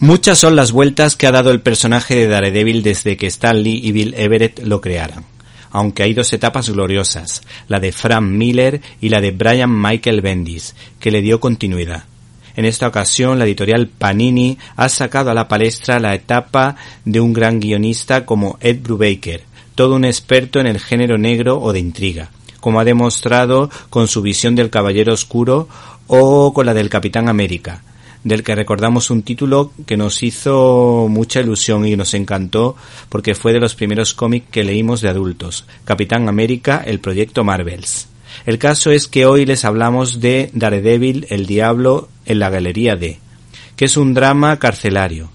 Muchas son las vueltas que ha dado el personaje de Daredevil desde que Stan Lee y Bill Everett lo crearan. Aunque hay dos etapas gloriosas, la de Frank Miller y la de Brian Michael Bendis, que le dio continuidad. En esta ocasión, la editorial Panini ha sacado a la palestra la etapa de un gran guionista como Ed Brubaker, todo un experto en el género negro o de intriga, como ha demostrado con su visión del Caballero Oscuro o con la del Capitán América, del que recordamos un título que nos hizo mucha ilusión y nos encantó porque fue de los primeros cómics que leímos de adultos, Capitán América, el proyecto Marvels. El caso es que hoy les hablamos de Daredevil, el Diablo en la Galería D, que es un drama carcelario,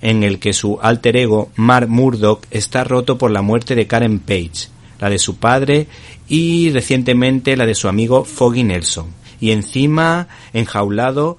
en el que su alter ego, Mark Murdock, está roto por la muerte de Karen Page, la de su padre y recientemente la de su amigo Foggy Nelson, y encima enjaulado